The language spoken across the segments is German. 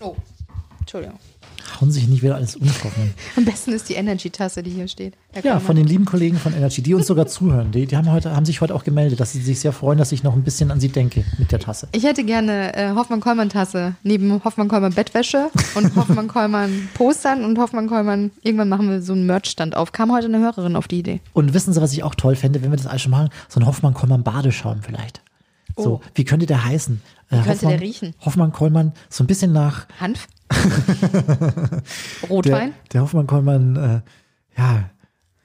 Oh, Entschuldigung. Hauen sich nicht wieder alles umtrocknen. Am besten ist die Energy-Tasse, die hier steht. Ja, von den lieben Kollegen von Energy, die uns sogar zuhören. Die, die haben, heute, haben sich heute auch gemeldet, dass sie sich sehr freuen, dass ich noch ein bisschen an sie denke mit der Tasse. Ich hätte gerne äh, Hoffmann-Kollmann-Tasse neben Hoffmann-Kollmann-Bettwäsche und Hoffmann-Kollmann-Postern und Hoffmann-Kollmann. Irgendwann machen wir so einen Merch-Stand auf. Kam heute eine Hörerin auf die Idee. Und wissen Sie, was ich auch toll fände, wenn wir das alles schon machen? So ein Hoffmann-Kollmann-Badeschaum vielleicht. So, Oh. wie könnte der heißen? Wie könnte der riechen? Hoffmann-Kollmann, so ein bisschen nach Hanf? der, Rotwein? der Hoffmann-Kollmann, äh, ja,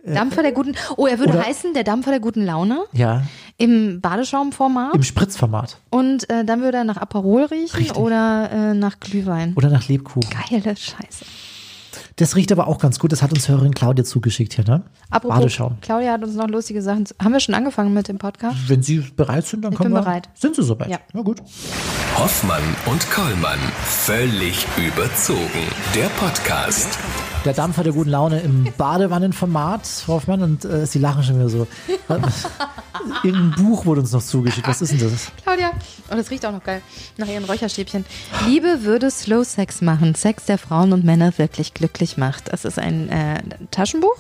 Dampfer der guten. Oh, er würde Oder- heißen der Dampfer der guten Laune ja, im Badeschaumformat. im Spritzformat. und äh, dann würde er nach Aperol riechen Richtig. oder äh, nach Glühwein. Oder nach Lebkuchen. Geile Scheiße. Das riecht aber auch ganz gut. Das hat uns Hörerin Claudia zugeschickt hier, ne? Apropos, Badeschaum. Claudia hat uns noch lustige Sachen. zu- Haben wir schon angefangen mit dem Podcast? Wenn Sie bereit sind, dann Ich können bin wir. bereit. Sind Sie soweit? Ja. Na gut. Hoffmann und Kollmann. Völlig überzogen. Der Podcast. Der Dampfer der guten Laune im Badewannenformat, Frau Hoffmann, und äh, Sie lachen schon wieder so. Irgendein Buch wurde uns noch zugeschickt. Was ist denn das? Claudia. Oh, das riecht auch noch geil. Nach ihren Räucherstäbchen. Liebe würde Slow Sex machen. Sex, der Frauen und Männer wirklich glücklich macht. Das ist ein äh, Taschenbuch.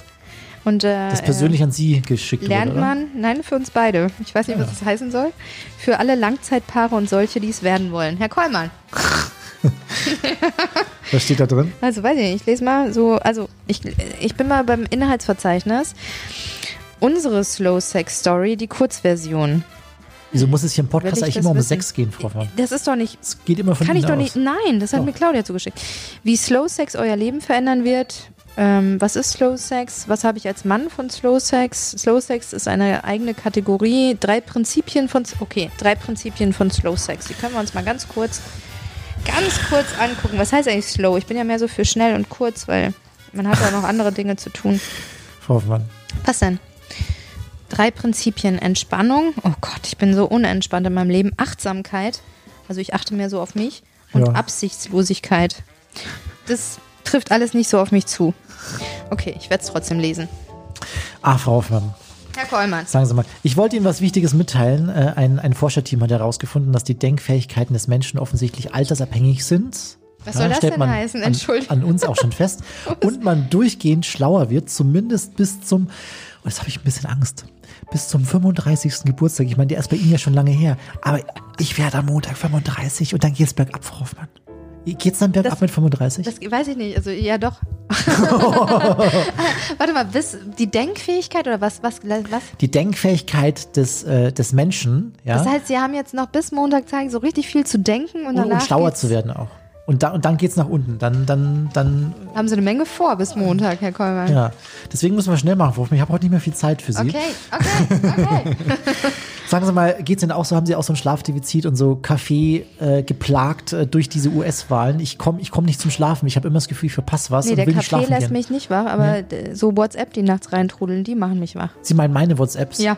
Und äh, Das persönlich an Sie geschickt lernt wurde, man, nein, für uns beide. Ich weiß nicht, was das heißen soll. Für alle Langzeitpaare und solche, die es werden wollen. Herr Kollmann. Was steht da drin? Also weiß ich nicht, ich lese mal so, also ich, ich bin mal beim Inhaltsverzeichnis. Unsere Slow Sex Story, die Kurzversion. Wieso muss es hier im Podcast eigentlich immer um wissen? Sex gehen, Frau Hoffmann? Das ist doch nicht, Es geht immer von kann ich doch aus. nicht, nein, das hat Doch. mir Claudia zugeschickt. Wie Slow Sex euer Leben verändern wird. Ähm, was ist Slow Sex? Was habe ich als Mann von Slow Sex? Slow Sex ist eine eigene Kategorie. Drei Prinzipien von, okay, drei Prinzipien von Slow Sex. Die können wir uns mal ganz kurz, ganz kurz angucken. Was heißt eigentlich Slow? Ich bin ja mehr so für schnell und kurz, weil man hat ja noch andere Dinge zu tun. Frau Hoffmann. Was denn? Drei Prinzipien. Entspannung. Oh Gott, ich bin so unentspannt in meinem Leben. Achtsamkeit. Also ich achte mehr so auf mich. Und Ja. Absichtslosigkeit. Das trifft alles nicht so auf mich zu. Okay, ich werde es trotzdem lesen. Ah, Frau Hoffmann. Herr Kollmann. Sagen Sie mal, ich wollte Ihnen was Wichtiges mitteilen. Äh, Ein, ein Forscherteam hat herausgefunden, dass die Denkfähigkeiten des Menschen offensichtlich altersabhängig sind. Was soll das stellt denn man heißen? An, Entschuldigung. an uns auch schon fest. Und man durchgehend schlauer wird, zumindest bis zum, und jetzt habe ich ein bisschen Angst, bis zum 35. Geburtstag. Ich meine, der ist bei Ihnen ja schon lange her. Aber ich werde am Montag 35 und dann geht's bergab, Frau Hoffmann. Geht's dann bergab Das- mit 35? Das weiß ich nicht. Also ja doch. Warte mal, bis die Denkfähigkeit oder was? Was? was? die Denkfähigkeit des, äh, des Menschen, ja. Das heißt, Sie haben jetzt noch bis Montag Zeit, so richtig viel zu denken und und, danach und schlauer zu werden auch. Und, da, und dann geht's nach unten. Dann, dann, dann, Haben Sie eine Menge vor bis Montag, Herr Kollmann. ja. Deswegen müssen wir schnell machen, Hoffmann. Ich habe heute nicht mehr viel Zeit für Sie. Okay, okay, okay. Sagen Sie mal, geht's Ihnen auch so? Haben Sie auch so ein Schlafdefizit und so Kaffee äh, geplagt äh, durch diese US-Wahlen? Ich komme ich komm nicht zum Schlafen. Ich habe immer das Gefühl, ich verpasse was Nee, und der will nicht Kaffee schlafen lässt gehen. mich nicht wach, aber d- so WhatsApp, die nachts reintrudeln, die machen mich wach. Sie meinen meine WhatsApps? Ja.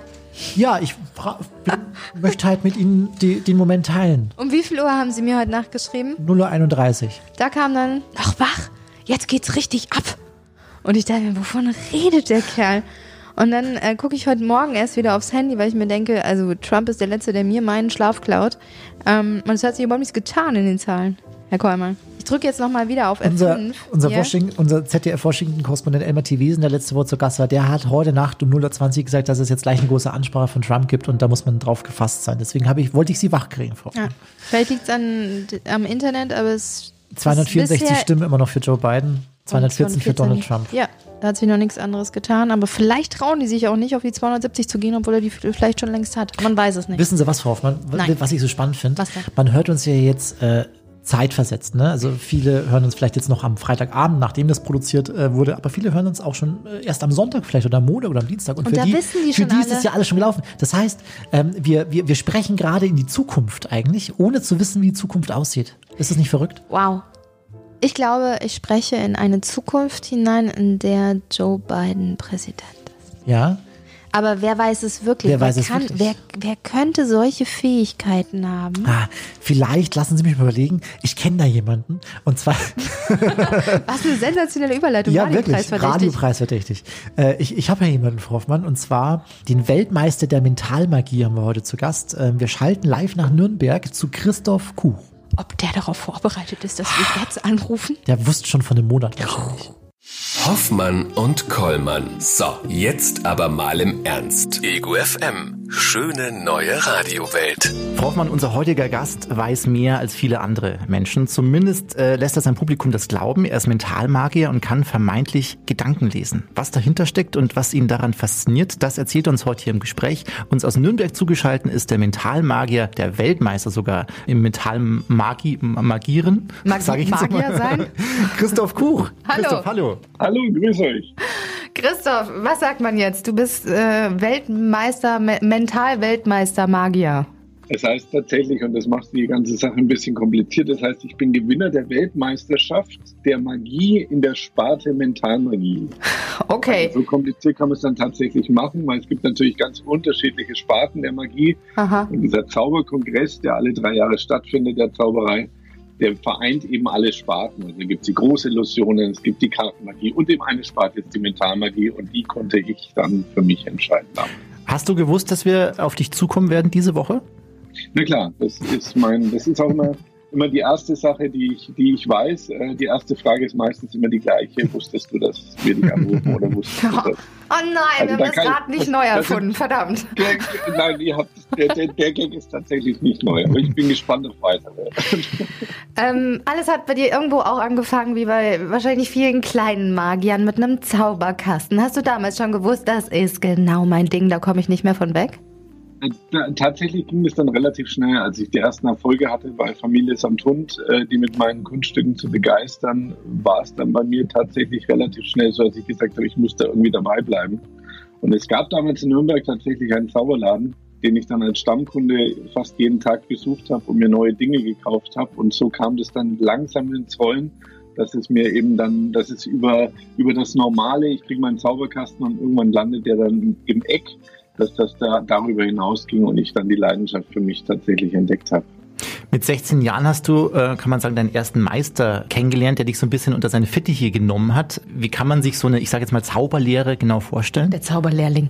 Ja, ich möchte halt mit Ihnen die, den Moment teilen. Um wie viel Uhr haben Sie mir heute Nacht geschrieben? 0.31 Uhr. Da kam dann, ach wach, jetzt geht's richtig ab. Und ich dachte mir, wovon redet der Kerl? Und dann äh, gucke ich heute Morgen erst wieder aufs Handy, weil ich mir denke, also Trump ist der Letzte, der mir meinen Schlaf klaut. Ähm, und es hat sich überhaupt nichts getan in den Zahlen, Herr Kollmann. Ich drücke jetzt nochmal wieder auf F5. Unser, unser, hier. Washington, unser ZDF-Washington-Korrespondent Elmar T. Wiesen, der letzte Woche zu Gast war, der hat heute Nacht um 0.20 Uhr gesagt, dass es jetzt gleich eine große Ansprache von Trump gibt und da muss man drauf gefasst sein. Deswegen ich, wollte ich Sie wachkriegen, Frau. Ja, vielleicht liegt es am Internet, aber es 264 bisher- Stimmen immer noch für Joe Biden, 214 für 214 Donald Trump. Ja, da hat sich noch nichts anderes getan, aber vielleicht trauen die sich auch nicht, auf die 270 zu gehen, obwohl er die vielleicht schon längst hat. Man weiß es nicht. Wissen Sie was, Frau Hoffmann, Nein. was ich so spannend finde? Man hört uns ja jetzt äh, zeitversetzt. Ne? Also viele hören uns vielleicht jetzt noch am Freitagabend, nachdem das produziert äh, wurde, aber viele hören uns auch schon äh, erst am Sonntag vielleicht oder am Montag oder am Dienstag. Und, Und für da die, wissen die für die ist es ja alles schon gelaufen. Das heißt, ähm, wir, wir, wir sprechen gerade in die Zukunft eigentlich, ohne zu wissen, wie die Zukunft aussieht. Ist das nicht verrückt? Wow. Ich glaube, ich spreche in eine Zukunft hinein, in der Joe Biden Präsident ist. Ja. Aber wer weiß es wirklich? Wer weiß es kann, wirklich? Wer, wer könnte solche Fähigkeiten haben? Ah, vielleicht lassen Sie mich mal überlegen. Ich kenne da jemanden. Und zwar Was eine sensationelle Überleitung. Ja, Radiopreis wirklich. verdächtig. Radiopreisverdächtig. Äh, ich ich habe ja jemanden, Frau Hoffmann, und zwar den Weltmeister der Mentalmagie haben wir heute zu Gast. Äh, wir schalten live nach Nürnberg zu Christoph Kuch. Ob der darauf vorbereitet ist, dass wir jetzt anrufen? Der wusste schon von einem Monat wahrscheinlich. Hoffmann und Kollmann. So, jetzt aber mal im Ernst. Ego FM. Schöne neue Radiowelt. Frau Hoffmann, unser heutiger Gast weiß mehr als viele andere Menschen. Zumindest äh, lässt er sein Publikum das glauben. Er ist Mentalmagier und kann vermeintlich Gedanken lesen. Was dahinter steckt und was ihn daran fasziniert, das erzählt uns heute hier im Gespräch. Uns aus Nürnberg zugeschaltet ist der Mentalmagier, der Weltmeister sogar im Mentalmagieren. Mag sag ich Magier sein? Christoph Kuch. Hallo. Christoph, hallo. Hallo, grüß euch. Christoph, was sagt man jetzt? Du bist äh, Weltmeister, Me Mental-Weltmeister Magier. Es heißt tatsächlich, und das macht die ganze Sache ein bisschen kompliziert, das heißt, ich bin Gewinner der Weltmeisterschaft der Magie in der Sparte Mentalmagie. Okay. So kompliziert kann man es dann tatsächlich machen, weil es gibt natürlich ganz unterschiedliche Sparten der Magie. Aha. Und dieser Zauberkongress, der alle drei Jahre stattfindet, der Zauberei, der vereint eben alle Sparten. Also da gibt es die große Illusionen, es gibt die Kartenmagie und eben eine Sparte ist die Mentalmagie und die konnte ich dann für mich entscheiden. Hast du gewusst, dass wir auf dich zukommen werden diese Woche? Na klar, das ist mein, das ist auch immer, immer die erste Sache, die ich, die ich weiß. Äh, Die erste Frage ist meistens immer die gleiche. Wusstest du, dass wir dich anrufen oder wusstest du das? Oh nein, Also wir haben das Rad nicht neu erfunden, verdammt. Der, nein, ihr habt, der, der, der Gag ist tatsächlich nicht neu, aber ich bin gespannt auf weitere. Ähm, alles hat bei dir irgendwo auch angefangen, wie bei wahrscheinlich vielen kleinen Magiern mit einem Zauberkasten. Hast du damals schon gewusst, das ist genau mein Ding, da komme ich nicht mehr von weg? Tatsächlich ging es dann relativ schnell, als ich die ersten Erfolge hatte bei Familie samt Hund, äh, die mit meinen Kunststücken zu begeistern, war es dann bei mir tatsächlich relativ schnell so, als ich gesagt habe, ich muss da irgendwie dabei bleiben. Und es gab damals in Nürnberg tatsächlich einen Zauberladen, den ich dann als Stammkunde fast jeden Tag besucht habe und mir neue Dinge gekauft habe. Und so kam das dann langsam ins Rollen, dass es mir eben dann, dass es über, über das Normale, ich kriege meinen Zauberkasten und irgendwann landet der dann im Eck, dass das da darüber hinausging und ich dann die Leidenschaft für mich tatsächlich entdeckt habe. Mit 16 Jahren hast du, äh, kann man sagen, deinen ersten Meister kennengelernt, der dich so ein bisschen unter seine Fittiche genommen hat. Wie kann man sich so eine, ich sage jetzt mal, Zauberlehre genau vorstellen? Der Zauberlehrling.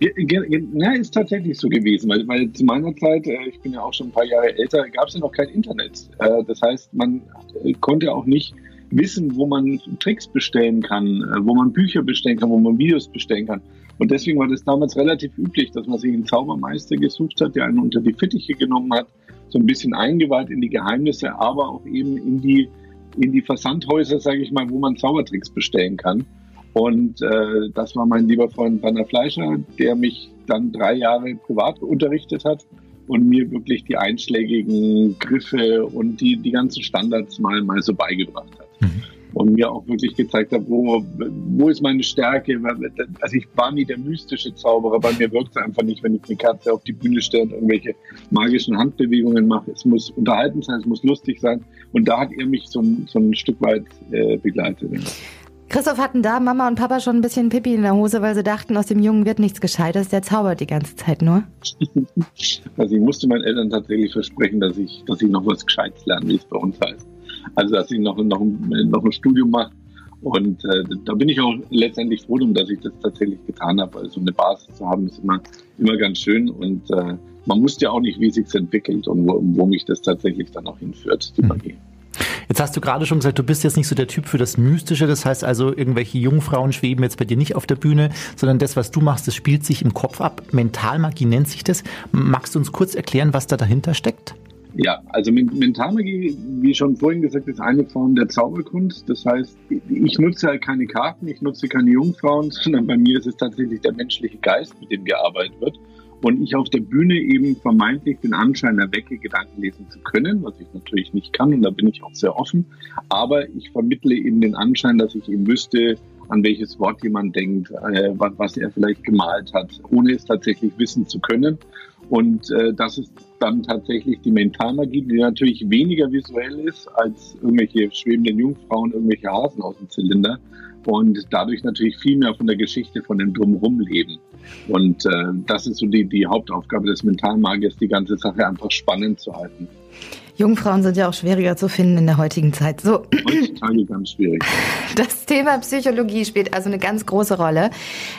Ja, ist tatsächlich so gewesen, weil, weil zu meiner Zeit, äh, ich bin ja auch schon ein paar Jahre älter, gab es ja noch kein Internet. Äh, Das heißt, man konnte auch nicht wissen, wo man Tricks bestellen kann, wo man Bücher bestellen kann, wo man Videos bestellen kann. Und deswegen war das damals relativ üblich, dass man sich einen Zaubermeister gesucht hat, der einen unter die Fittiche genommen hat, so ein bisschen eingeweiht in die Geheimnisse, aber auch eben in die, in die Versandhäuser, sage ich mal, wo man Zaubertricks bestellen kann. Und äh, das war mein lieber Freund Werner Fleischer, der mich dann drei Jahre privat unterrichtet hat und mir wirklich die einschlägigen Griffe und die, die ganzen Standards mal, mal so beigebracht hat. Mhm. Und mir auch wirklich gezeigt hat, wo, wo ist meine Stärke. Also ich war nie der mystische Zauberer, bei mir wirkt es einfach nicht, wenn ich eine Katze auf die Bühne stelle und irgendwelche magischen Handbewegungen mache. Es muss unterhalten sein, es muss lustig sein. Und da hat er mich so ein, so ein Stück weit äh, begleitet. Christoph hatten da Mama und Papa schon ein bisschen Pipi in der Hose, weil sie dachten, aus dem Jungen wird nichts Gescheites, der zaubert die ganze Zeit nur. Also ich musste meinen Eltern tatsächlich versprechen, dass ich, dass ich noch was Gescheites lerne, wie es bei uns heißt. Also dass ich noch, noch, ein- noch ein Studium mache. Und äh, da bin ich auch letztendlich froh drum, dass ich das tatsächlich getan habe. Also eine Basis zu haben, ist immer, immer ganz schön. Und äh, man wusste ja auch nicht, wie sich's entwickelt und wo, wo mich das tatsächlich dann auch hinführt, die Magie. Jetzt hast du gerade schon gesagt, du bist jetzt nicht so der Typ für das Mystische. Das heißt also, irgendwelche Jungfrauen schweben jetzt bei dir nicht auf der Bühne, sondern das, was du machst, das spielt sich im Kopf ab. Mentalmagie nennt sich das. Magst du uns kurz erklären, was da dahinter steckt? Ja, also Men- Mentalmagie, wie schon vorhin gesagt, ist eine Form der Zauberkunst. Das heißt, ich nutze halt keine Karten, ich nutze keine Jungfrauen, sondern bei mir ist es tatsächlich der menschliche Geist, mit dem gearbeitet wird. Und ich auf der Bühne eben vermeintlich den Anschein erwecke, Gedanken lesen zu können, was ich natürlich nicht kann und da bin ich auch sehr offen. Aber ich vermittle eben den Anschein, dass ich eben wüsste, an welches Wort jemand denkt, äh, was er vielleicht gemalt hat, ohne es tatsächlich wissen zu können. Und äh, das ist dann tatsächlich die Mentalmagie, die natürlich weniger visuell ist als irgendwelche schwebenden Jungfrauen, irgendwelche Hasen aus dem Zylinder und dadurch natürlich viel mehr von der Geschichte, von dem Drumherum leben. Und äh, das ist so die, die Hauptaufgabe des Mentalmagiers, die ganze Sache einfach spannend zu halten. Jungfrauen sind ja auch schwieriger zu finden in der heutigen Zeit. So, heutzutage ganz schwierig. Das Thema Psychologie spielt also eine ganz große Rolle.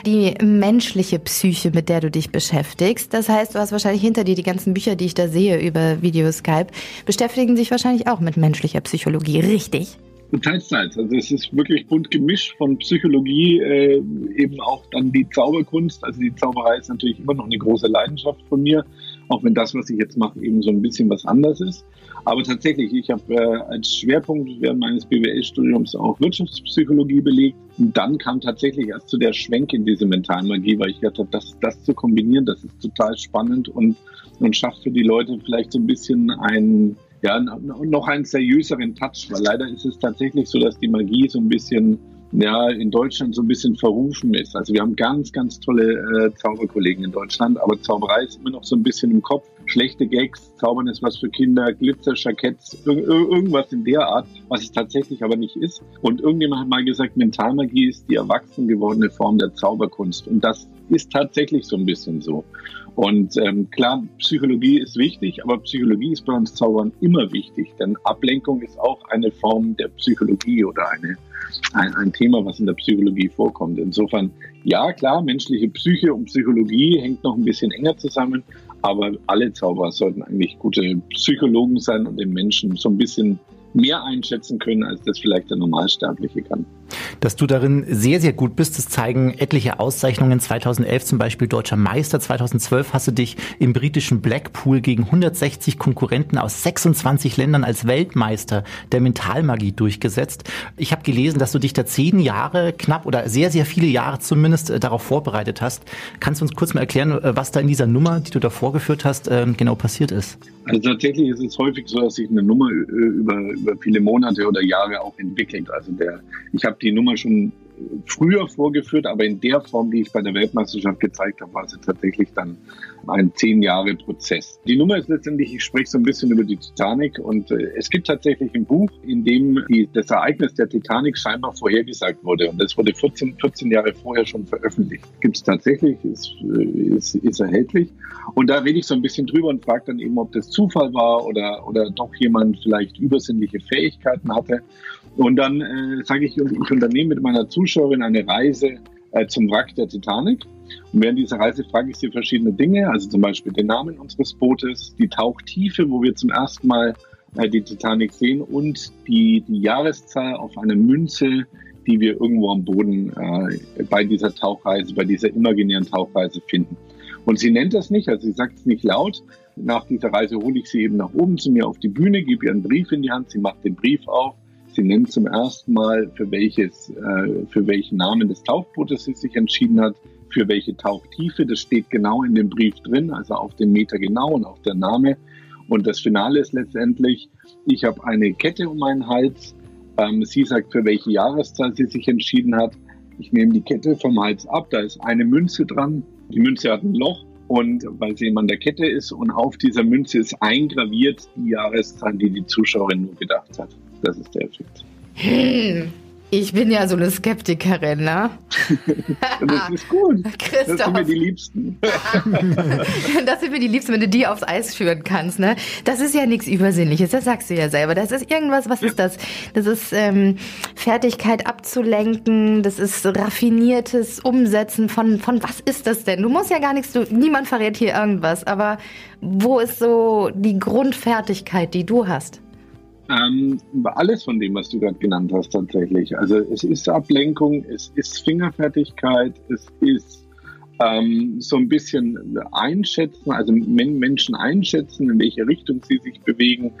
Die menschliche Psyche, mit der du dich beschäftigst. Das heißt, du hast wahrscheinlich hinter dir die ganzen Bücher, die ich da sehe über Videoskype, beschäftigen sich wahrscheinlich auch mit menschlicher Psychologie, richtig? Teils, teils. Also es ist wirklich bunt gemischt von Psychologie, äh, eben auch dann die Zauberkunst. Also die Zauberei ist natürlich immer noch eine große Leidenschaft von mir, auch wenn das, was ich jetzt mache, eben so ein bisschen was anders ist. Aber tatsächlich, ich habe äh, als Schwerpunkt während meines BWL-Studiums auch Wirtschaftspsychologie belegt. Und dann kam tatsächlich erst zu der Schwenk in diese Mentalmagie, weil ich gedacht habe, das, das zu kombinieren, das ist total spannend und, und schafft für die Leute vielleicht so ein bisschen ein ja, noch einen seriöseren Touch, weil leider ist es tatsächlich so, dass die Magie so ein bisschen ja, in Deutschland so ein bisschen verrufen ist. Also wir haben ganz, ganz tolle äh, Zauberkollegen in Deutschland, aber Zauberei ist immer noch so ein bisschen im Kopf. Schlechte Gags, Zaubern ist was für Kinder, Glitzer, Jacketts, ir irgendwas in der Art, was es tatsächlich aber nicht ist. Und irgendjemand hat mal gesagt, Mentalmagie ist die erwachsen gewordene Form der Zauberkunst. Und das ist tatsächlich so ein bisschen so. Und ähm, klar, Psychologie ist wichtig, aber Psychologie ist bei uns Zaubern immer wichtig, denn Ablenkung ist auch eine Form der Psychologie oder eine, ein, ein Thema, was in der Psychologie vorkommt. Insofern, ja, klar, menschliche Psyche und Psychologie hängt noch ein bisschen enger zusammen, aber alle Zauberer sollten eigentlich gute Psychologen sein und den Menschen so ein bisschen mehr einschätzen können, als das vielleicht der Normalsterbliche kann. Dass du darin sehr, sehr gut bist, das zeigen etliche Auszeichnungen. 2011 zum Beispiel Deutscher Meister, 2012 hast du dich im britischen Blackpool gegen 160 Konkurrenten aus 26 Ländern als Weltmeister der Mentalmagie durchgesetzt. Ich habe gelesen, dass du dich da zehn Jahre knapp oder sehr, sehr viele Jahre zumindest äh, darauf vorbereitet hast. Kannst du uns kurz mal erklären, äh, was da in dieser Nummer, die du da vorgeführt hast, ähm, genau passiert ist? Also tatsächlich ist es häufig so, dass sich eine Nummer äh, über, über viele Monate oder Jahre auch entwickelt. Also der, ich habe die Nummer schon früher vorgeführt, aber in der Form, die ich bei der Weltmeisterschaft gezeigt habe, war sie tatsächlich dann ein zehn Jahre Prozess. Die Nummer ist letztendlich, ich spreche so ein bisschen über die Titanic und äh, es gibt tatsächlich ein Buch, in dem die, das Ereignis der Titanic scheinbar vorhergesagt wurde und das wurde 14, 14 Jahre vorher schon veröffentlicht. Gibt es tatsächlich, ist, äh, ist, ist erhältlich und da rede ich so ein bisschen drüber und frage dann eben, ob das Zufall war oder, oder doch jemand vielleicht übersinnliche Fähigkeiten hatte. Und dann äh, sage ich, ich unternehme mit meiner Zuschauerin eine Reise äh, zum Wrack der Titanic. Und während dieser Reise frage ich sie verschiedene Dinge, also zum Beispiel den Namen unseres Bootes, die Tauchtiefe, wo wir zum ersten Mal äh, die Titanic sehen und die, die Jahreszahl auf einer Münze, die wir irgendwo am Boden äh, bei dieser Tauchreise, bei dieser imaginären Tauchreise finden. Und sie nennt das nicht, also sie sagt es nicht laut. Nach dieser Reise hole ich sie eben nach oben zu mir auf die Bühne, gebe ihr einen Brief in die Hand, sie macht den Brief auf Sie nennt zum ersten Mal, für welches, äh, für welchen Namen des Tauchbootes sie sich entschieden hat, für welche Tauchtiefe. Das steht genau in dem Brief drin, also auf den Meter genau und auch der Name. Und das Finale ist letztendlich, ich habe eine Kette um meinen Hals. Ähm, sie sagt, für welche Jahreszahl sie sich entschieden hat. Ich nehme die Kette vom Hals ab, da ist eine Münze dran. Die Münze hat ein Loch und weil sie eben an der Kette ist und auf dieser Münze ist eingraviert die Jahreszahl, die die Zuschauerin nur gedacht hat. Das ist der Effekt. Hm. Ich bin ja so eine Skeptikerin, ne? das ist gut. Christoph. Das sind mir die Liebsten. das sind mir die Liebsten, wenn du die aufs Eis führen kannst, ne? Das ist ja nichts Übersinnliches, das sagst du ja selber. Das ist irgendwas, was ja. ist das? Das ist ähm, Fertigkeit abzulenken, das ist raffiniertes Umsetzen von, von was ist das denn? Du musst ja gar nichts, du, niemand verrät hier irgendwas, aber wo ist so die Grundfertigkeit, die du hast? Ähm, alles von dem, was du gerade genannt hast, tatsächlich. Also es ist Ablenkung, es ist Fingerfertigkeit, es ist ähm, so ein bisschen einschätzen, also Menschen einschätzen, in welche Richtung sie sich bewegen.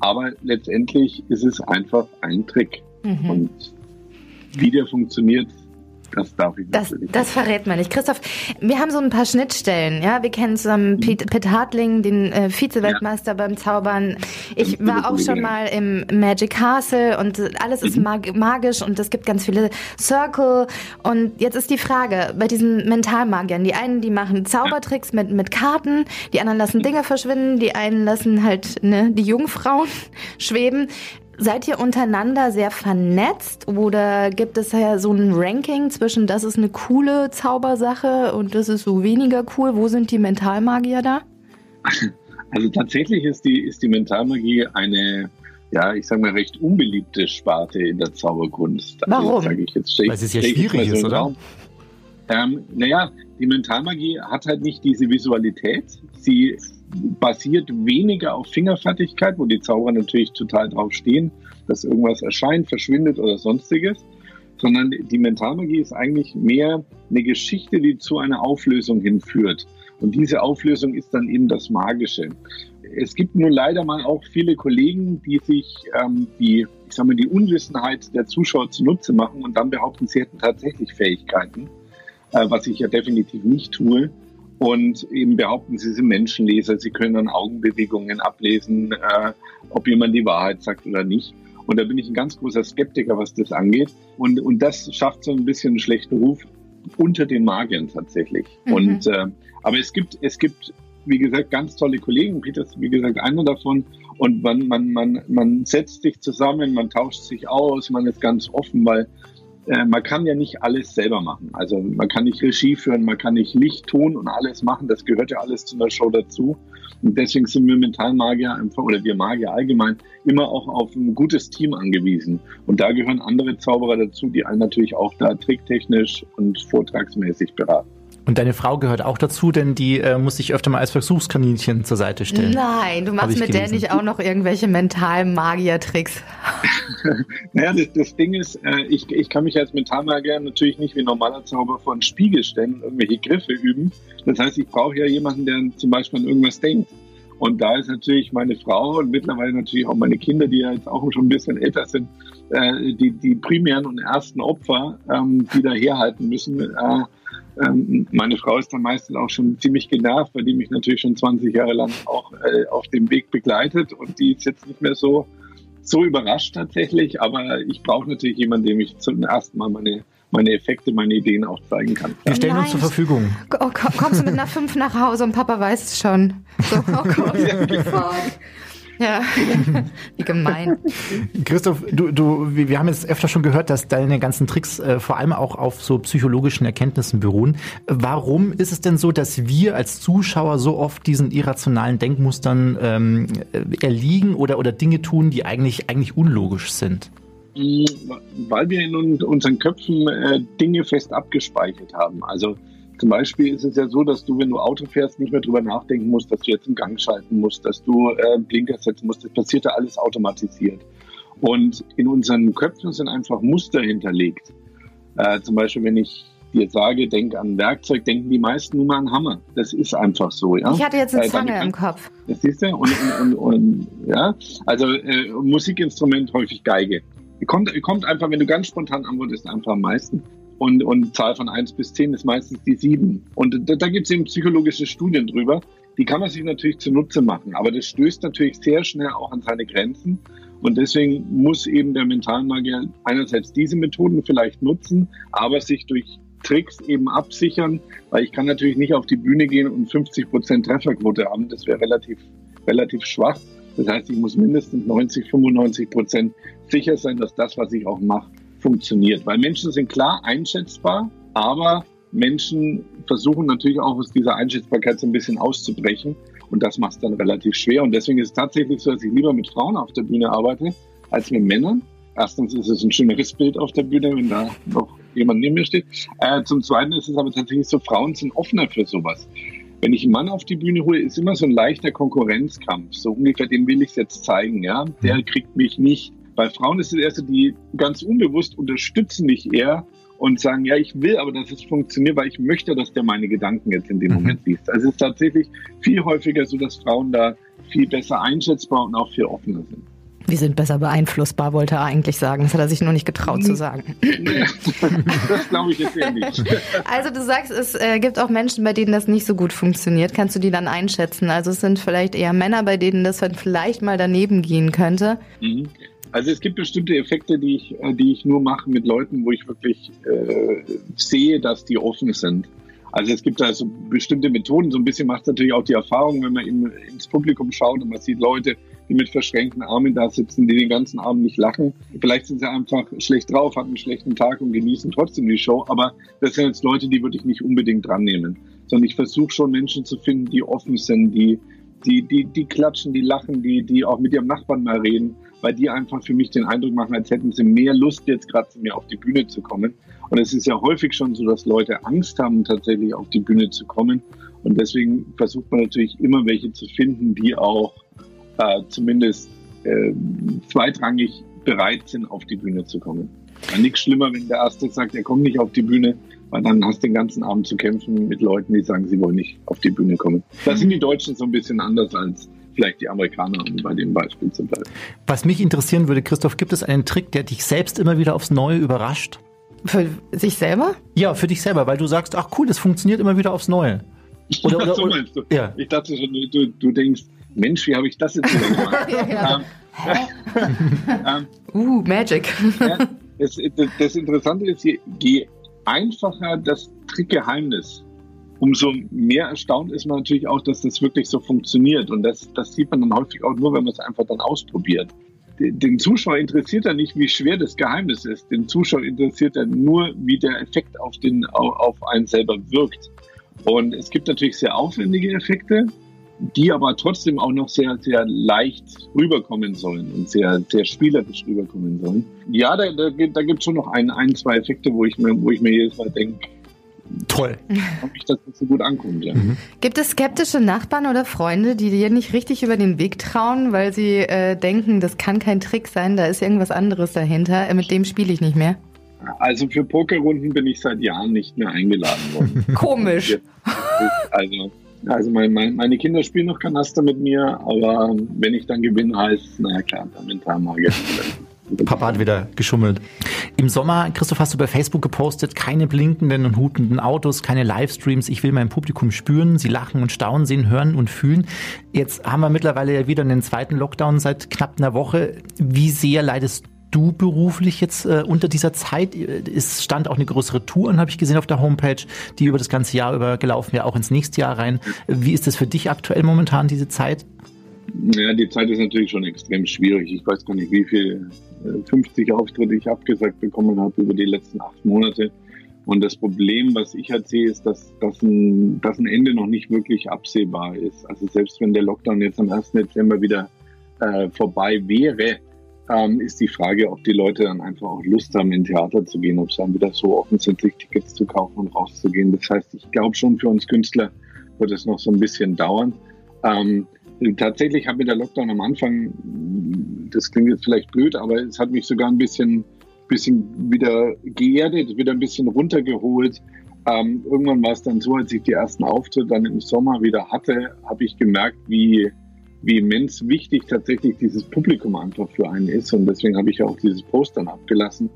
Aber letztendlich ist es einfach ein Trick. Mhm. Und wie der funktioniert, das darf ich das, natürlich. Das verrät man nicht. Christoph, wir haben so ein paar Schnittstellen. Ja, wir kennen zusammen mhm. Pete, Pete Hartling, den äh, Vize-Weltmeister ja. beim Zaubern. Ich war auch schon mal im Magic Castle und alles ist mhm. mag magisch und es gibt ganz viele Circle. Und jetzt ist die Frage bei diesen Mentalmagiern. Die einen, die machen Zaubertricks mit, mit Karten, die anderen lassen Dinge verschwinden, die einen lassen halt ne, die Jungfrauen schweben. Seid ihr untereinander sehr vernetzt oder gibt es ja so ein Ranking zwischen das ist eine coole Zaubersache und das ist so weniger cool? Wo sind die Mentalmagier da? Also tatsächlich ist die, ist die Mentalmagie eine, ja, ich sage mal, recht unbeliebte Sparte in der Zauberkunst. Warum? Also, ich jetzt, Weil es ist ja schwierig ist, oder? Ähm, naja, die Mentalmagie hat halt nicht diese Visualität. Sie basiert weniger auf Fingerfertigkeit, wo die Zauberer natürlich total drauf stehen, dass irgendwas erscheint, verschwindet oder sonstiges, sondern die Mentalmagie ist eigentlich mehr eine Geschichte, die zu einer Auflösung hinführt. Und diese Auflösung ist dann eben das Magische. Es gibt nur leider mal auch viele Kollegen, die sich ähm, die, ich sag mal, die Unwissenheit der Zuschauer zunutze machen und dann behaupten, sie hätten tatsächlich Fähigkeiten, äh, was ich ja definitiv nicht tue und eben behaupten, sie sind Menschenleser, sie können an Augenbewegungen ablesen, äh, ob jemand die Wahrheit sagt oder nicht. Und da bin ich ein ganz großer Skeptiker, was das angeht. Und, und das schafft so ein bisschen einen schlechten Ruf unter den Magiern tatsächlich. Mhm. Und äh, aber es gibt, es gibt, wie gesagt, ganz tolle Kollegen. Peter ist, wie gesagt, einer davon. Und man, man, man, man setzt sich zusammen, man tauscht sich aus, man ist ganz offen, weil äh, man kann ja nicht alles selber machen. Also man kann nicht Regie führen, man kann nicht Licht, Ton und alles machen. Das gehört ja alles zu einer Show dazu. Und deswegen sind wir Mentalmagier einfach oder wir Magier allgemein immer auch auf ein gutes Team angewiesen. Und da gehören andere Zauberer dazu, die einen natürlich auch da tricktechnisch und vortragsmäßig beraten. Und deine Frau gehört auch dazu, denn die äh, muss sich öfter mal als Versuchskaninchen zur Seite stellen. Nein, du machst mit gelesen. der nicht auch noch irgendwelche mentalen Magier-Tricks. naja, das, das, Ding ist, äh, ich, ich kann mich als Mentalmagier natürlich nicht wie normaler Zauber vor einen Spiegel stellen und irgendwelche Griffe üben. Das heißt, ich brauche ja jemanden, der zum Beispiel an irgendwas denkt. Und da ist natürlich meine Frau und mittlerweile natürlich auch meine Kinder, die ja jetzt auch schon ein bisschen älter sind, äh, die, die primären und ersten Opfer, ähm, die da herhalten müssen. Äh, ähm, meine Frau ist dann meistens auch schon ziemlich genervt, weil die mich natürlich schon 20 Jahre lang auch äh, auf dem Weg begleitet und die ist jetzt nicht mehr so, so überrascht tatsächlich, aber ich brauche natürlich jemanden, dem ich zum ersten Mal meine meine Effekte, meine Ideen auch zeigen kann. Wir stellen Nein. uns zur Verfügung. Oh, kommst du mit einer 5 nach Hause und Papa weiß es schon. So, oh Gott. Ja, wie gemein. Christoph, du, du, wir haben jetzt öfter schon gehört, dass deine ganzen Tricks äh, vor allem auch auf so psychologischen Erkenntnissen beruhen. Warum ist es denn so, dass wir als Zuschauer so oft diesen irrationalen Denkmustern ähm, äh, erliegen oder, oder Dinge tun, die eigentlich, eigentlich unlogisch sind? Weil wir in unseren Köpfen äh, Dinge fest abgespeichert haben. Also zum Beispiel ist es ja so, dass du, wenn du Auto fährst, nicht mehr drüber nachdenken musst, dass du jetzt einen Gang schalten musst, dass du äh, Blinker setzen musst. Das passiert ja alles automatisiert. Und in unseren Köpfen sind einfach Muster hinterlegt. Äh, zum Beispiel, wenn ich dir sage, denk an Werkzeug, denken die meisten nur mal an Hammer. Das ist einfach so, ja. Ich hatte jetzt eine äh, Zange im Kopf. Das siehst du? Und, und, und, und ja, also äh, Musikinstrument häufig Geige. Kommt, kommt einfach, wenn du ganz spontan antwortest, einfach am meisten. Und, und Zahl von 1 bis 10 ist meistens die 7. Und da, da gibt es eben psychologische Studien drüber. Die kann man sich natürlich zunutze machen, aber das stößt natürlich sehr schnell auch an seine Grenzen. Und deswegen muss eben der Mentalmagier einerseits diese Methoden vielleicht nutzen, aber sich durch Tricks eben absichern, weil ich kann natürlich nicht auf die Bühne gehen und 50 Prozent Trefferquote haben. Das wäre relativ, relativ schwach. Das heißt, ich muss mindestens 90, 95 Prozent sicher sein, dass das, was ich auch mache, funktioniert. Weil Menschen sind klar einschätzbar, aber Menschen versuchen natürlich auch aus dieser Einschätzbarkeit so ein bisschen auszubrechen. Und das macht es dann relativ schwer. Und deswegen ist es tatsächlich so, dass ich lieber mit Frauen auf der Bühne arbeite als mit Männern. Erstens ist es ein schöneres Bild auf der Bühne, wenn da noch jemand neben mir steht. Äh, zum Zweiten ist es aber tatsächlich so, Frauen sind offener für sowas. Wenn ich einen Mann auf die Bühne hole, ist immer so ein leichter Konkurrenzkampf. So ungefähr, den will ich jetzt zeigen, ja. Der kriegt mich nicht. Bei Frauen ist es erst, die ganz unbewusst unterstützen mich eher und sagen, ja, ich will aber, dass es funktioniert, weil ich möchte, dass der meine Gedanken jetzt in dem mhm. Moment liest. Also es ist tatsächlich viel häufiger so, dass Frauen da viel besser einschätzbar und auch viel offener sind. Wir sind besser beeinflussbar, wollte er eigentlich sagen. Das hat er sich nur nicht getraut zu sagen. das glaube ich jetzt eher nicht. Also du sagst, es äh, gibt auch Menschen, bei denen das nicht so gut funktioniert. Kannst du die dann einschätzen? Also es sind vielleicht eher Männer, bei denen das dann vielleicht mal daneben gehen könnte. Mhm. Also es gibt bestimmte Effekte, die ich, äh, die ich nur mache mit Leuten, wo ich wirklich äh, sehe, dass die offen sind. Also es gibt da so bestimmte Methoden. So ein bisschen macht es natürlich auch die Erfahrung, wenn man in, ins Publikum schaut und man sieht Leute, die mit verschränkten Armen da sitzen, die den ganzen Abend nicht lachen. Vielleicht sind sie einfach schlecht drauf, hatten einen schlechten Tag und genießen trotzdem die Show. Aber das sind jetzt Leute, die würde ich nicht unbedingt dran nehmen. Sondern ich versuche schon Menschen zu finden, die offen sind, die, die, die, die klatschen, die lachen, die, die auch mit ihrem Nachbarn mal reden weil die einfach für mich den Eindruck machen, als hätten sie mehr Lust, jetzt gerade zu mir auf die Bühne zu kommen. Und es ist ja häufig schon so, dass Leute Angst haben, tatsächlich auf die Bühne zu kommen. Und deswegen versucht man natürlich immer welche zu finden, die auch äh, zumindest äh, zweitrangig bereit sind, auf die Bühne zu kommen. Ja, nichts schlimmer, wenn der Erste sagt, er kommt nicht auf die Bühne, weil dann hast du den ganzen Abend zu kämpfen mit Leuten, die sagen, sie wollen nicht auf die Bühne kommen. Da sind die Deutschen so ein bisschen anders als vielleicht die Amerikaner, um bei dem Beispiel zu bleiben. Was mich interessieren würde, Christoph, gibt es einen Trick, der dich selbst immer wieder aufs Neue überrascht? Für sich selber? Ja, für dich selber, weil du sagst, ach cool, das funktioniert immer wieder aufs Neue. Oder, oder, so meinst du? Ja. Ich dachte schon, du, du denkst, Mensch, wie habe ich das jetzt wieder gemacht? ja. ähm, uh, Magic. ja, das, das, Interessante ist, je, je einfacher das Trickgeheimnis, umso mehr erstaunt ist man natürlich auch, dass das wirklich so funktioniert. Und das, das sieht man dann häufig auch nur, wenn man es einfach dann ausprobiert. Den Zuschauer interessiert ja nicht, wie schwer das Geheimnis ist. Den Zuschauer interessiert ja nur, wie der Effekt auf, den, auf einen selber wirkt. Und es gibt natürlich sehr aufwendige Effekte, die aber trotzdem auch noch sehr, sehr leicht rüberkommen sollen und sehr, sehr spielerisch rüberkommen sollen. Ja, da, da, da gibt es schon noch ein, ein, zwei Effekte, wo ich mir, wo ich mir jedes Mal denke, Toll. Ob ich das nicht so gut ankommt, ja. Mhm. Gibt es skeptische Nachbarn oder Freunde, die dir nicht richtig über den Weg trauen, weil sie äh, denken, das kann kein Trick sein, da ist irgendwas anderes dahinter, äh, mit dem spiele ich nicht mehr? Also für Pokerrunden bin ich seit Jahren nicht mehr eingeladen worden. Komisch. Also, also mein, mein, meine Kinder spielen noch Kanaster mit mir, aber wenn ich dann gewinne, heißt, naja klar, der Mentalmagier. Papa hat wieder geschummelt. Im Sommer, Christoph, hast du bei Facebook gepostet, keine blinkenden und hutenden Autos, keine Livestreams. Ich will mein Publikum spüren, sie lachen und staunen, sehen, hören und fühlen. Jetzt haben wir mittlerweile ja wieder einen zweiten Lockdown seit knapp einer Woche. Wie sehr leidest du beruflich jetzt äh, unter dieser Zeit? Es stand auch eine größere Tour an, habe ich gesehen auf der Homepage, die über das ganze Jahr über gelaufen wäre, auch ins nächste Jahr rein. Wie ist das für dich aktuell momentan, diese Zeit? Ja, die Zeit ist natürlich schon extrem schwierig. Ich weiß gar nicht, wie viel 50 äh, Auftritte ich abgesagt bekommen habe über die letzten acht Monate. Und das Problem, was ich halt sehe, ist, dass, dass, ein, dass ein Ende noch nicht wirklich absehbar ist. Also selbst wenn der Lockdown jetzt am 1. Dezember wieder äh, vorbei wäre, ähm, ist die Frage, ob die Leute dann einfach auch Lust haben, in Theater zu gehen, ob es dann wieder so offen sind, sich Tickets zu kaufen und rauszugehen. Das heißt, ich glaube schon, für uns Künstler wird es noch so ein bisschen dauern. Ähm, tatsächlich hat mir der Lockdown am Anfang, das klingt jetzt vielleicht blöd, aber es hat mich sogar ein bisschen, bisschen wieder geerdet, wieder ein bisschen runtergeholt. Ähm, irgendwann war es dann so, als ich die ersten Auftritte dann im Sommer wieder hatte, habe ich gemerkt, wie, wie immens wichtig tatsächlich dieses Publikum einfach für einen ist. Und deswegen habe ich auch dieses Post dann abgelassen.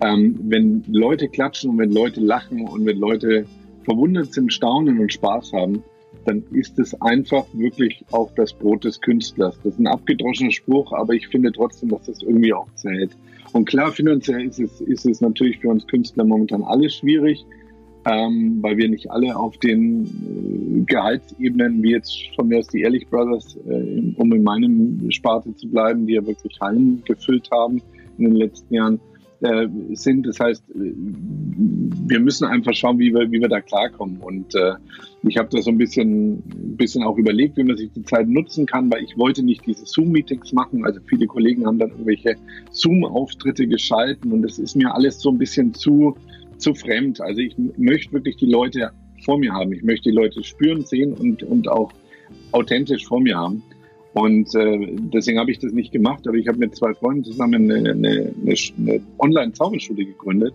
Ähm, wenn Leute klatschen und wenn Leute lachen und wenn Leute verwundert sind, staunen und Spaß haben, dann ist es einfach wirklich auch das Brot des Künstlers. Das ist ein abgedroschener Spruch, aber ich finde trotzdem, dass das irgendwie auch zählt. Und klar, finanziell ist es, ist es natürlich für uns Künstler momentan alles schwierig ähm, weil wir nicht alle auf den äh, Gehaltsebenen, wie jetzt von mir aus die Ehrlich Brothers, äh, um in meinem Sparte zu bleiben, die ja wirklich Hallen gefüllt haben in den letzten Jahren, äh, sind. Das heißt, wir müssen einfach schauen, wie wir, wie wir da klarkommen. Und äh, ich habe da so ein bisschen, bisschen auch überlegt, wie man sich die Zeit nutzen kann, weil ich wollte nicht diese Zoom-Meetings machen. Also viele Kollegen haben dann irgendwelche Zoom-Auftritte geschalten und das ist mir alles so ein bisschen zu zu fremd. Also ich möchte wirklich die Leute vor mir haben. Ich möchte die Leute spüren, sehen und, und auch authentisch vor mir haben. Und äh, deswegen habe ich das nicht gemacht, aber ich habe mit zwei Freunden zusammen eine, eine, eine Online-Zauberschule gegründet,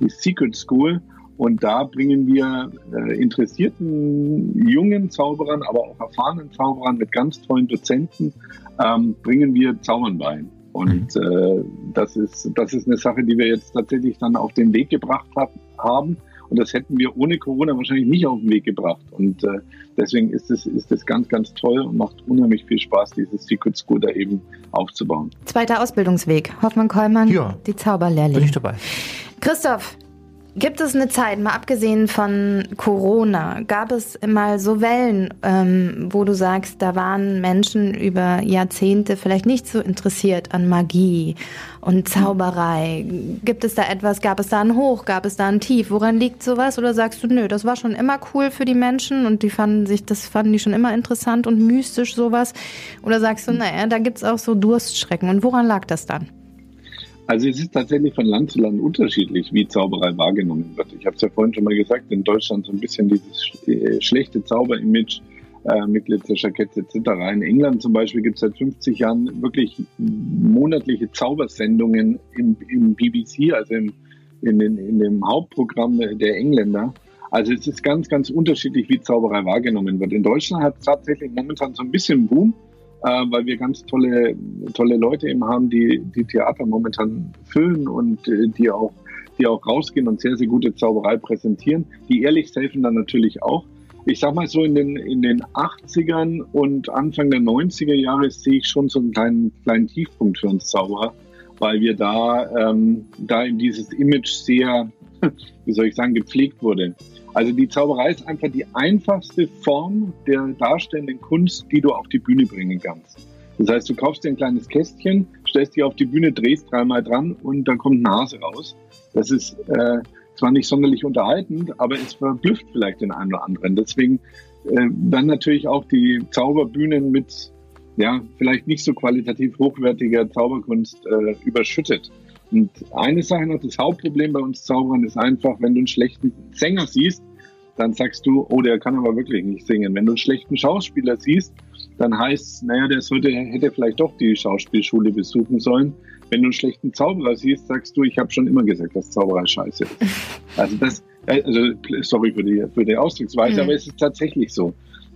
die Secret School. Und da bringen wir äh, interessierten jungen Zauberern, aber auch erfahrenen Zauberern mit ganz tollen Dozenten, ähm, bringen wir Zaubern bei. Und mhm. äh, das, ist, das ist eine Sache, die wir jetzt tatsächlich dann auf den Weg gebracht hab, haben. Und das hätten wir ohne Corona wahrscheinlich nicht auf den Weg gebracht. Und äh, deswegen ist es ist es ganz, ganz toll und macht unheimlich viel Spaß, dieses Secret School da eben aufzubauen. Zweiter Ausbildungsweg. Hoffmann Kollmann, ja. die Zauberlehrling. Bin ich dabei. Christoph, Gibt es eine Zeit, mal abgesehen von Corona, gab es mal so Wellen, ähm, wo du sagst, da waren Menschen über Jahrzehnte vielleicht nicht so interessiert an Magie und Zauberei? Gibt es da etwas, gab es da ein Hoch, gab es da ein Tief? Woran liegt sowas? Oder sagst du, nö, das war schon immer cool für die Menschen und die fanden sich, das fanden die schon immer interessant und mystisch sowas? Oder sagst du, naja, da gibt es auch so Durstschrecken und woran lag das dann? Also es ist tatsächlich von Land zu Land unterschiedlich, wie Zauberei wahrgenommen wird. Ich habe es ja vorhin schon mal gesagt, in Deutschland so ein bisschen dieses äh, schlechte Zauberimage äh, mit Glitzerjackets etc. In England zum Beispiel gibt es seit 50 Jahren wirklich monatliche Zaubersendungen im, im BBC, also im, in, den, in dem Hauptprogramm der Engländer. Also es ist ganz, ganz unterschiedlich, wie Zauberei wahrgenommen wird. In Deutschland hat es tatsächlich momentan so ein bisschen Boom weil wir ganz tolle, tolle Leute eben haben, die die Theater momentan füllen und äh, die auch die auch rausgehen und sehr, sehr gute Zauberei präsentieren. Die ehrlich helfen dann natürlich auch. Ich sag mal so, in den, in den 80ern und Anfang der 90er Jahre sehe ich schon so einen kleinen, kleinen Tiefpunkt für uns Zauberer, weil wir da, ähm, da in dieses Image sehr, wie soll ich sagen, gepflegt wurde. Also die Zauberei ist einfach die einfachste Form der darstellenden Kunst, die du auf die Bühne bringen kannst. Das heißt, du kaufst dir ein kleines Kästchen, stellst dich auf die Bühne, drehst dreimal dran und dann kommt Nase raus. Das ist äh, zwar nicht sonderlich unterhaltend, aber es verblüfft vielleicht den einen oder anderen. Deswegen äh, dann natürlich auch die Zauberbühnen mit ja, vielleicht nicht so qualitativ hochwertiger Zauberkunst äh, überschüttet. Und eine Sache noch, das Hauptproblem bei uns Zauberern ist einfach, wenn du einen schlechten Sänger siehst, dann sagst du, oh, der kann aber wirklich nicht singen. Wenn du einen schlechten Schauspieler siehst, dann heißt es, naja, der sollte, hätte vielleicht doch die Schauspielschule besuchen sollen. Wenn du einen schlechten Zauberer siehst, sagst du, ich habe schon immer gesagt, dass Zauberer scheiße ist. Also das, also sorry für die, für die Ausdrucksweise, mhm. aber es ist tatsächlich so.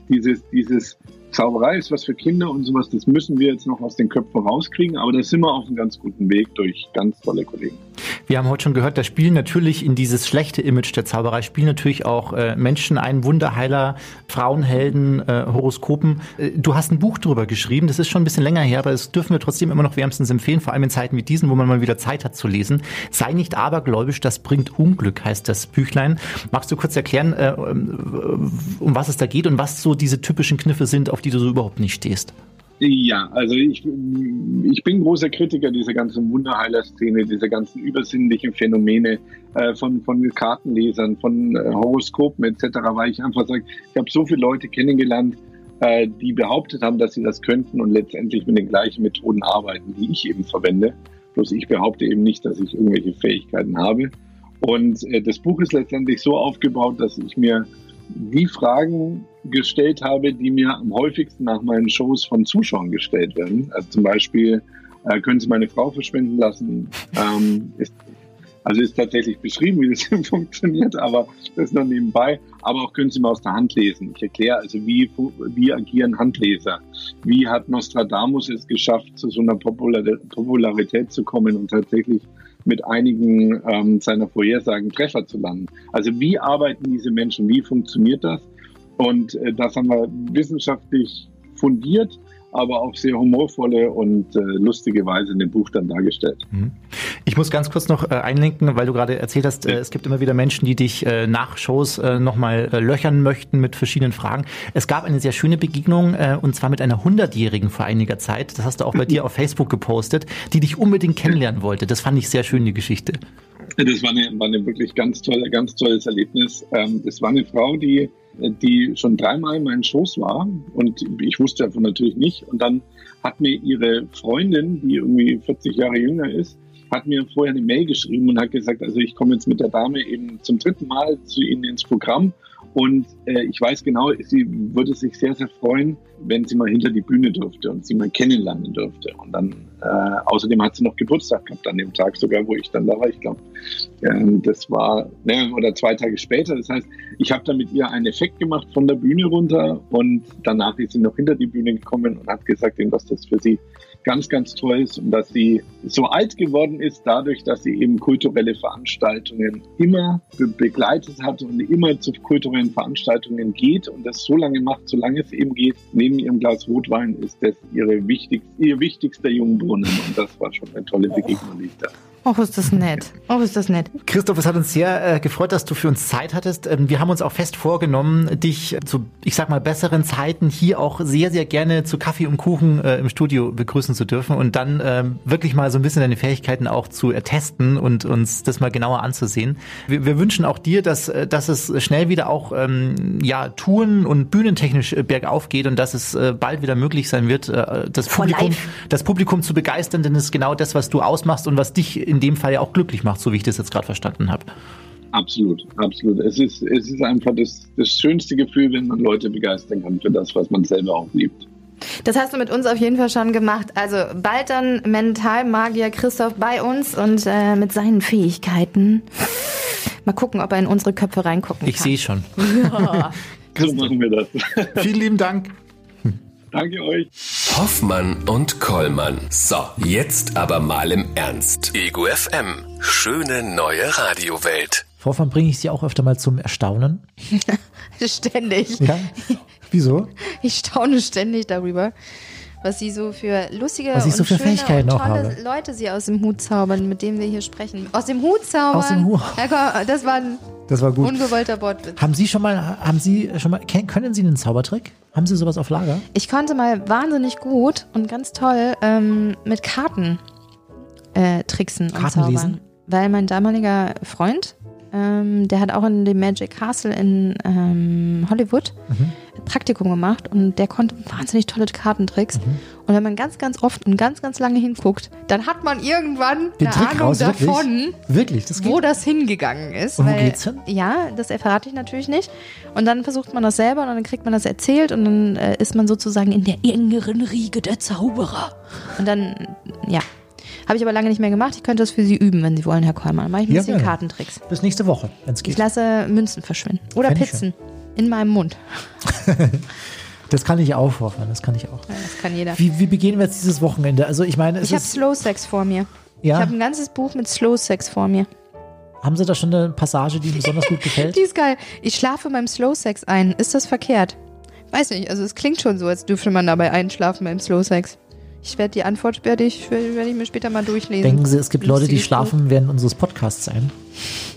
Dieses, dieses Zauberei ist was für Kinder und sowas, das müssen wir jetzt noch aus den Köpfen rauskriegen, aber da sind wir auf einem ganz guten Weg durch ganz tolle Kollegen. Wir haben heute schon gehört, da spielen natürlich in dieses schlechte Image der Zauberei, spielen natürlich auch äh, Menschen ein, Wunderheiler, Frauenhelden, äh, Horoskopen. Äh, du hast ein Buch darüber geschrieben, das ist schon ein bisschen länger her, aber das dürfen wir trotzdem immer noch wärmstens empfehlen, vor allem in Zeiten wie diesen, wo man mal wieder Zeit hat zu lesen. Sei nicht abergläubisch, das bringt Unglück, heißt das Büchlein. Magst du kurz erklären, äh, um was es da geht und was so diese typischen Kniffe sind, auf die du so überhaupt nicht stehst? Ja, also ich, ich bin großer Kritiker dieser ganzen Wunderheiler-Szene, dieser ganzen übersinnlichen Phänomene äh, von, von Kartenlesern, von äh, Horoskopen etc., weil ich einfach sage, ich habe so viele Leute kennengelernt, äh, die behauptet haben, dass sie das könnten und letztendlich mit den gleichen Methoden arbeiten, die ich eben verwende. Bloß ich behaupte eben nicht, dass ich irgendwelche Fähigkeiten habe. Und äh, das Buch ist letztendlich so aufgebaut, dass ich mir die Fragen gestellt habe, die mir am häufigsten nach meinen Shows von Zuschauern gestellt werden. Also zum Beispiel, äh, können Sie meine Frau verschwinden lassen? Ähm, ist, also ist tatsächlich beschrieben, wie das funktioniert, aber das ist noch nebenbei. Aber auch können Sie mal aus der Hand lesen. Ich erkläre also, wie, wie agieren Handleser? Wie hat Nostradamus es geschafft, zu so einer Popularität zu kommen und tatsächlich mit einigen ähm, seiner Vorhersagen Treffer zu landen? Also wie arbeiten diese Menschen? Wie funktioniert das? Und äh, das haben wir wissenschaftlich fundiert, aber auf sehr humorvolle und äh, lustige Weise in dem Buch dann dargestellt. Mhm. Ich muss ganz kurz noch äh, einlenken, weil du gerade erzählt hast, äh, es gibt immer wieder Menschen, die dich äh, nach Shows äh, nochmal löchern möchten mit verschiedenen Fragen. Es gab eine sehr schöne Begegnung und zwar mit einer Hundertjährigen vor einiger Zeit. Das hast du auch bei dir auf Facebook gepostet, die dich unbedingt kennenlernen wollte. Das fand ich sehr schön, die Geschichte. Das war eine, war eine wirklich ganz tolle, ganz tolles Erlebnis. Ähm, das war eine Frau, die die schon dreimal in meinen Schoß war und ich wusste davon natürlich nicht. Und dann hat mir ihre Freundin, die irgendwie 40 Jahre jünger ist, hat mir vorher eine Mail geschrieben und hat gesagt, also ich komme jetzt mit der Dame eben zum dritten Mal zu Ihnen ins Programm und äh, ich weiß genau, sie würde sich sehr, sehr freuen, wenn sie mal hinter die Bühne dürfte und sie mal kennenlernen dürfte. Und dann, äh, außerdem hat sie noch Geburtstag gehabt an dem Tag sogar, wo ich dann da war. Ich glaube, äh, das war, ne, oder zwei Tage später. Das heißt, ich habe dann mit ihr einen Effekt gemacht von der Bühne runter und danach ist sie noch hinter die Bühne gekommen und hat gesagt, dass das für sie ganz, ganz toll ist und dass sie so alt geworden ist, dadurch, dass sie eben kulturelle Veranstaltungen immer be begleitet hat und immer zu kulturellen Veranstaltungen geht und das so lange macht, solange es eben geht. Neben ihrem Glas Rotwein ist das ihre wichtigst, ihr wichtigster Jungbrunnen und das war schon eine tolle Begegnung, die ich da Oh, ist das nett. Oh, ist das nett. Christoph, es hat uns sehr äh, gefreut, dass du für uns Zeit hattest. Ähm, wir haben uns auch fest vorgenommen, dich zu, ich sag mal, besseren Zeiten hier auch sehr, sehr gerne zu Kaffee und Kuchen äh, im Studio begrüßen zu dürfen und dann ähm, wirklich mal so ein bisschen deine Fähigkeiten auch zu testen und uns das mal genauer anzusehen. Wir, wir wünschen auch dir, dass, äh, dass es schnell wieder auch ähm, ja, Touren und bühnentechnisch äh, bergauf geht und dass es äh, bald wieder möglich sein wird, äh, das, Publikum, das Publikum zu begeistern, denn es ist genau das, was du ausmachst und was dich in dem Fall ja auch glücklich macht, so wie ich das jetzt gerade verstanden habe. Absolut, absolut. Es ist, es ist einfach das, das schönste Gefühl, wenn man Leute begeistern kann für das, was man selber auch liebt. Das hast du mit uns auf jeden Fall schon gemacht. Also bald dann Mentalmagier Christoph bei uns und äh, mit seinen Fähigkeiten. Mal gucken, ob er in unsere Köpfe reingucken Ich kann. sehe schon. Ja. So machen wir das. Vielen lieben Dank. Danke euch. Hoffmann und Kollmann. So, jetzt aber mal im Ernst. Ego FM. Schöne neue Radiowelt. Vorfahren bringe ich sie auch öfter mal zum Erstaunen. ständig. Ja. Wieso? Ich staune ständig darüber, was sie so für lustige Was ich und so für schöne Fähigkeiten und tolle habe. Leute sie aus dem Hut zaubern, mit denen wir hier sprechen. Aus dem Hut zaubern? Aus dem Hut. Ja, das war ein Das war gut. ungewollter Wortwitz. Haben Sie schon mal, haben Sie schon mal, können Sie einen Zaubertrick? Haben Sie sowas auf Lager? Ich konnte mal wahnsinnig gut und ganz toll ähm, mit Karten äh, tricksen und Karten zaubern. lesen? Weil mein damaliger Freund, ähm, der hat auch in dem Magic Castle in ähm, Hollywood Mhm. Praktikum gemacht und der konnte wahnsinnig tolle Kartentricks. Mhm. Und wenn man ganz, ganz oft und ganz, ganz lange hinguckt, dann hat man irgendwann Den eine Trick Ahnung raus, wirklich? davon, Wirklich, das geht. wo das hingegangen ist. Und wo weil- geht's hin? Ja, das verrate ich natürlich nicht. Und dann versucht man das selber und dann kriegt man das erzählt und dann äh, ist man sozusagen in der engeren Riege der Zauberer. Und dann, ja. Habe ich aber lange nicht mehr gemacht. Ich könnte das für Sie üben, wenn Sie wollen, Herr Kollmann. Dann mache ich ein Ja, bisschen gerne. Kartentricks. Bis nächste Woche, wenn es Ich geht. lasse Münzen verschwinden. Oder Fänd ich Pizzen. In meinem Mund. Das kann ich auch, Vorfahren, das kann ich auch. Ja, das kann jeder. Wie, wie beginnen wir jetzt dieses Wochenende? Also ich meine, Ich habe Slow Sex vor mir. ja, Ich habe ein ganzes Buch mit Slow Sex vor mir. haben Sie da schon eine Passage, die Ihnen besonders gut gefällt? Die ist geil. Ich schlafe beim Slow Sex ein. Ist das verkehrt? Weiß nicht. Also es klingt schon so, als dürfte man dabei einschlafen beim Slow Sex. Ich werde die Antwort werde ich, werde ich mir später mal durchlesen. Denken Sie, es gibt Leute, die schlafen während unseres Podcasts ein?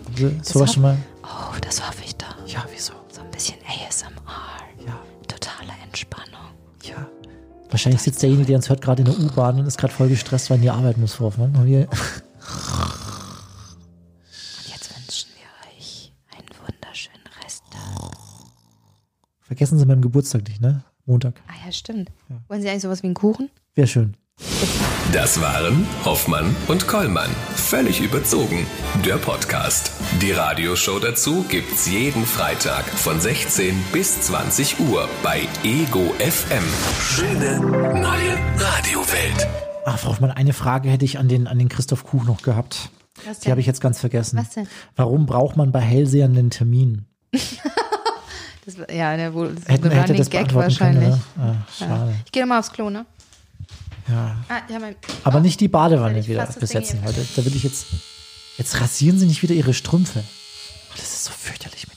Haben Sie sowas schon mal? Oh, das hoffe ich. Ja, wieso? So ein bisschen ASMR. Ja, Totale Entspannung. ja. Wahrscheinlich sitzt derjenige, der uns hört, gerade in der U-Bahn und ist gerade voll gestresst, weil er arbeiten muss, Vorfahren. Und wir- Und jetzt wünschen wir euch einen wunderschönen Rest. Vergessen Sie meinen Geburtstag nicht, ne? Montag. Ah ja, stimmt. Wollen Sie eigentlich sowas wie einen Kuchen? Wäre schön. Das waren Hoffmann und Kollmann. Völlig überzogen. Der Podcast. Die Radioshow dazu gibt's jeden Freitag von 16 bis 20 Uhr bei Ego FM. Schöne neue Radiowelt. Ach, Frau Hoffmann, eine Frage hätte ich an den, an den Christoph Kuch noch gehabt. Was Die habe ich jetzt ganz vergessen. Was denn? Warum braucht man bei Hellsehern einen Termin? Das, ja, der wohl das ist Hätten, hätte das Gag beantworten wahrscheinlich. können, ne? Ah, schade. Ich gehe nochmal aufs Klo, ne? Ja. Ah, ja, mein, Aber nicht die Badewanne wieder besetzen heute. Da will ich jetzt. Jetzt rasieren Sie nicht wieder Ihre Strümpfe. Oh, das ist so fürchterlich